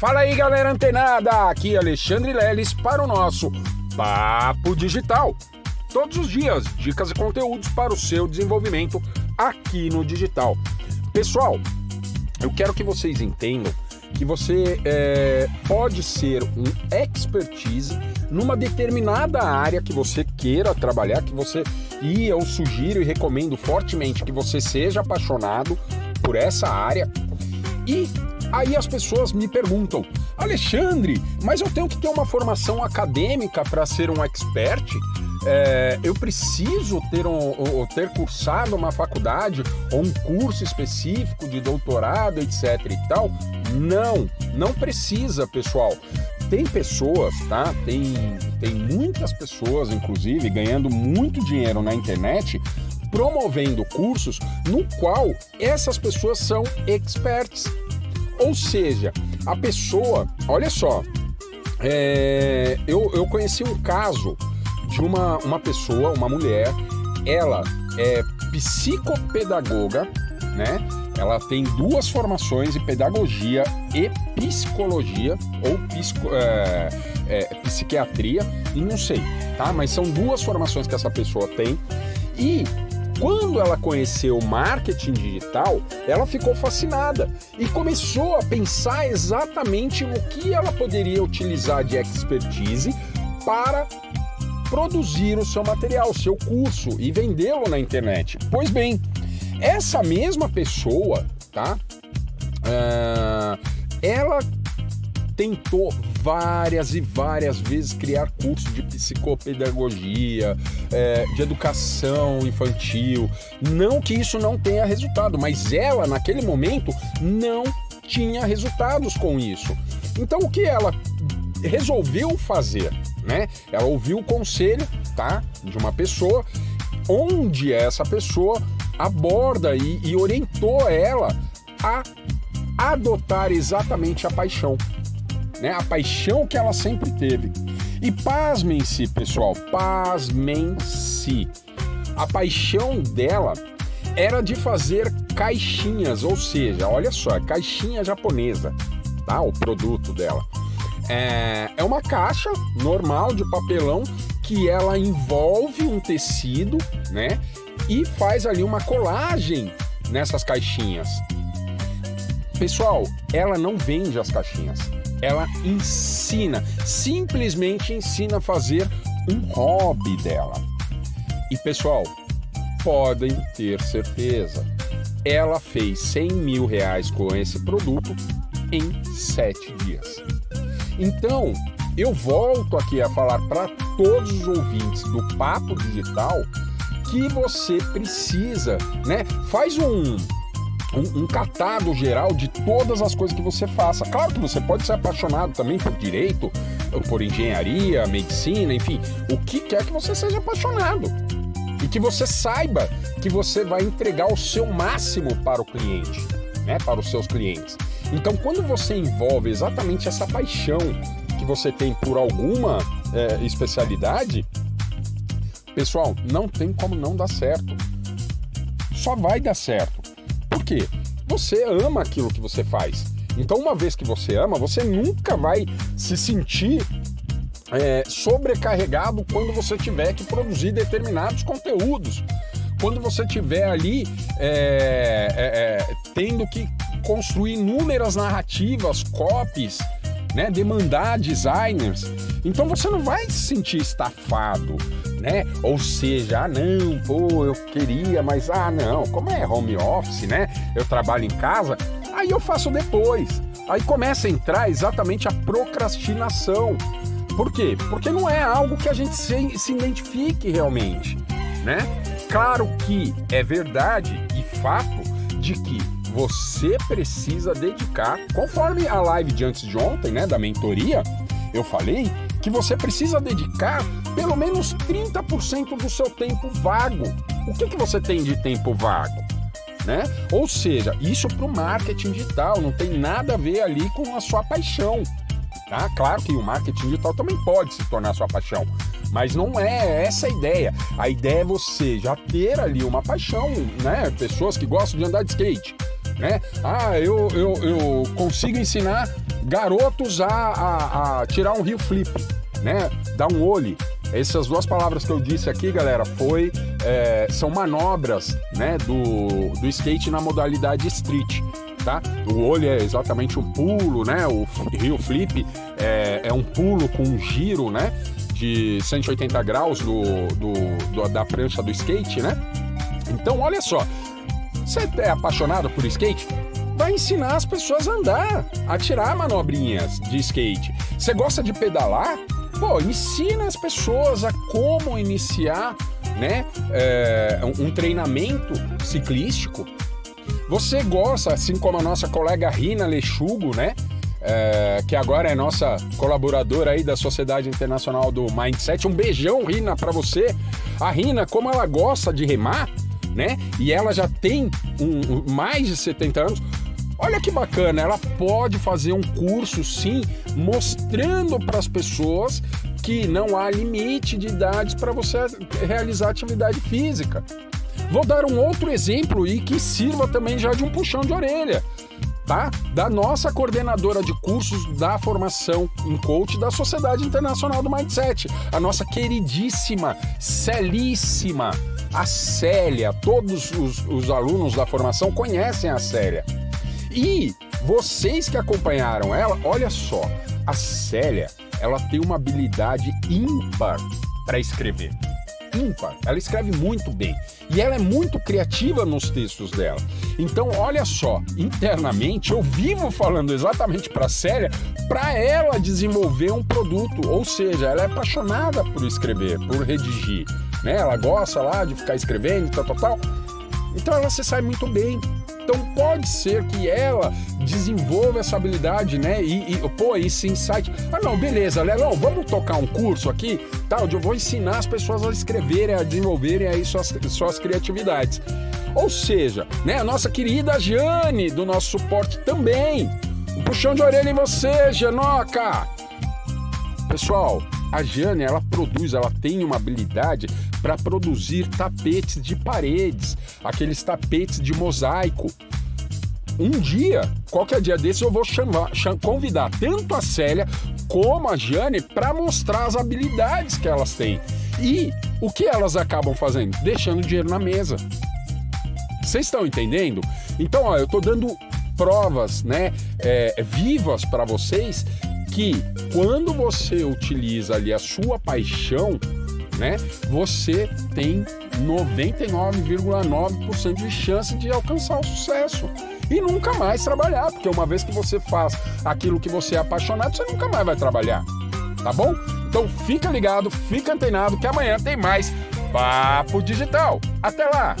Fala aí, galera antenada! Aqui é Alexandre Leles para o nosso Papo Digital. Todos os dias, dicas e conteúdos para o seu desenvolvimento aqui no digital. Pessoal, eu quero que vocês entendam que você é, pode ser um expertise numa determinada área que você queira trabalhar, que você e eu sugiro e recomendo fortemente que você seja apaixonado por essa área e Aí as pessoas me perguntam, Alexandre, mas eu tenho que ter uma formação acadêmica para ser um expert? É, eu preciso ter, um, ter cursado uma faculdade ou um curso específico de doutorado, etc e tal? Não, não precisa, pessoal. Tem pessoas, tá? Tem, tem muitas pessoas, inclusive, ganhando muito dinheiro na internet promovendo cursos no qual essas pessoas são experts. Ou seja, a pessoa, olha só, é, eu, eu conheci um caso de uma, uma pessoa, uma mulher, ela é psicopedagoga, né? Ela tem duas formações em pedagogia e psicologia, ou psico, é, é, psiquiatria, e não sei, tá? Mas são duas formações que essa pessoa tem. E quando ela conheceu o marketing digital, ela ficou fascinada e começou a pensar exatamente no que ela poderia utilizar de expertise para produzir o seu material, seu curso e vendê-lo na internet. Pois bem, essa mesma pessoa, tá? Uh, ela tentou várias e várias vezes criar cursos de psicopedagogia, é, de educação infantil. Não que isso não tenha resultado, mas ela, naquele momento, não tinha resultados com isso. Então, o que ela resolveu fazer? Né? Ela ouviu o conselho tá, de uma pessoa, onde essa pessoa aborda e, e orientou ela a adotar exatamente a paixão né? A paixão que ela sempre teve. E pasmem-se, pessoal, pasmem-se. A paixão dela era de fazer caixinhas, ou seja, olha só, é caixinha japonesa, tá? O produto dela. É, é uma caixa normal de papelão que ela envolve um tecido, né? E faz ali uma colagem nessas caixinhas. Pessoal, ela não vende as caixinhas ela ensina, simplesmente ensina a fazer um hobby dela. E pessoal, podem ter certeza, ela fez 100 mil reais com esse produto em sete dias. Então, eu volto aqui a falar para todos os ouvintes do Papo Digital que você precisa, né? Faz um um, um catado geral de todas as coisas que você faça. Claro que você pode ser apaixonado também por direito, por engenharia, medicina, enfim, o que quer que você seja apaixonado. E que você saiba que você vai entregar o seu máximo para o cliente, né, para os seus clientes. Então, quando você envolve exatamente essa paixão que você tem por alguma é, especialidade, pessoal, não tem como não dar certo. Só vai dar certo quê? Você ama aquilo que você faz. Então, uma vez que você ama, você nunca vai se sentir é, sobrecarregado quando você tiver que produzir determinados conteúdos. Quando você tiver ali é, é, é tendo que construir inúmeras narrativas, copies, né, demandar designers. Então você não vai se sentir estafado né? Ou seja, ah não, pô, eu queria, mas ah não, como é home office, né? Eu trabalho em casa, aí eu faço depois. Aí começa a entrar exatamente a procrastinação. Por quê? Porque não é algo que a gente se, se identifique realmente, né? Claro que é verdade e fato de que você precisa dedicar, conforme a live de antes de ontem, né, da mentoria, eu falei que você precisa dedicar pelo menos 30% do seu tempo vago. O que, que você tem de tempo vago? Né? Ou seja, isso para o marketing digital não tem nada a ver ali com a sua paixão. Tá? Claro que o marketing digital também pode se tornar sua paixão, mas não é essa a ideia. A ideia é você já ter ali uma paixão, né? Pessoas que gostam de andar de skate, né? Ah, eu, eu, eu consigo ensinar garotos a, a, a tirar um rio flip, né? Dar um olho. Essas duas palavras que eu disse aqui, galera, foi é, são manobras, né, do, do skate na modalidade street. Tá? O olho é exatamente um pulo, né? O rio flip é, é um pulo com um giro, né? De 180 graus do, do, do, da prancha do skate, né? Então, olha só, você é apaixonado por skate? Vai ensinar as pessoas a andar, a tirar manobrinhas de skate. Você gosta de pedalar? Pô, ensina as pessoas a como iniciar né, é, um treinamento ciclístico. Você gosta, assim como a nossa colega Rina Lechugo, né? É, que agora é nossa colaboradora aí da Sociedade Internacional do Mindset. Um beijão, Rina, para você. A Rina, como ela gosta de remar, né? E ela já tem um, mais de 70 anos. Olha que bacana, ela pode fazer um curso sim, mostrando para as pessoas que não há limite de idades para você realizar atividade física. Vou dar um outro exemplo e que sirva também já de um puxão de orelha. Tá? Da nossa coordenadora de cursos da formação em coach da Sociedade Internacional do Mindset, a nossa queridíssima, celíssima, a Célia. Todos os, os alunos da formação conhecem a Célia. E vocês que acompanharam ela, olha só, a Célia, ela tem uma habilidade ímpar para escrever. Ímpar. Ela escreve muito bem e ela é muito criativa nos textos dela. Então, olha só, internamente eu vivo falando exatamente para a Célia para ela desenvolver um produto, ou seja, ela é apaixonada por escrever, por redigir, né? Ela gosta lá de ficar escrevendo, tal, tal, tal. Então ela se sai muito bem. Então pode ser que ela desenvolva essa habilidade, né? E, e pô, esse insight. Ah, não, beleza, Lelão, vamos tocar um curso aqui, tal, tá? eu vou ensinar as pessoas a escreverem, a desenvolverem aí suas, suas criatividades. Ou seja, né, a nossa querida Jane, do nosso suporte também. Um puxão de orelha em você, Janoca! Pessoal, a Jane, ela produz, ela tem uma habilidade para produzir tapetes de paredes, aqueles tapetes de mosaico. Um dia, qualquer dia desse, eu vou chamar, convidar tanto a Célia como a Jane para mostrar as habilidades que elas têm. E o que elas acabam fazendo? Deixando dinheiro na mesa. Vocês estão entendendo? Então, ó, eu estou dando provas, né, é, vivas para vocês que quando você utiliza ali a sua paixão, né, você tem 99,9% de chance de alcançar o sucesso e nunca mais trabalhar, porque uma vez que você faz aquilo que você é apaixonado, você nunca mais vai trabalhar. Tá bom? Então fica ligado, fica antenado que amanhã tem mais Papo Digital. Até lá!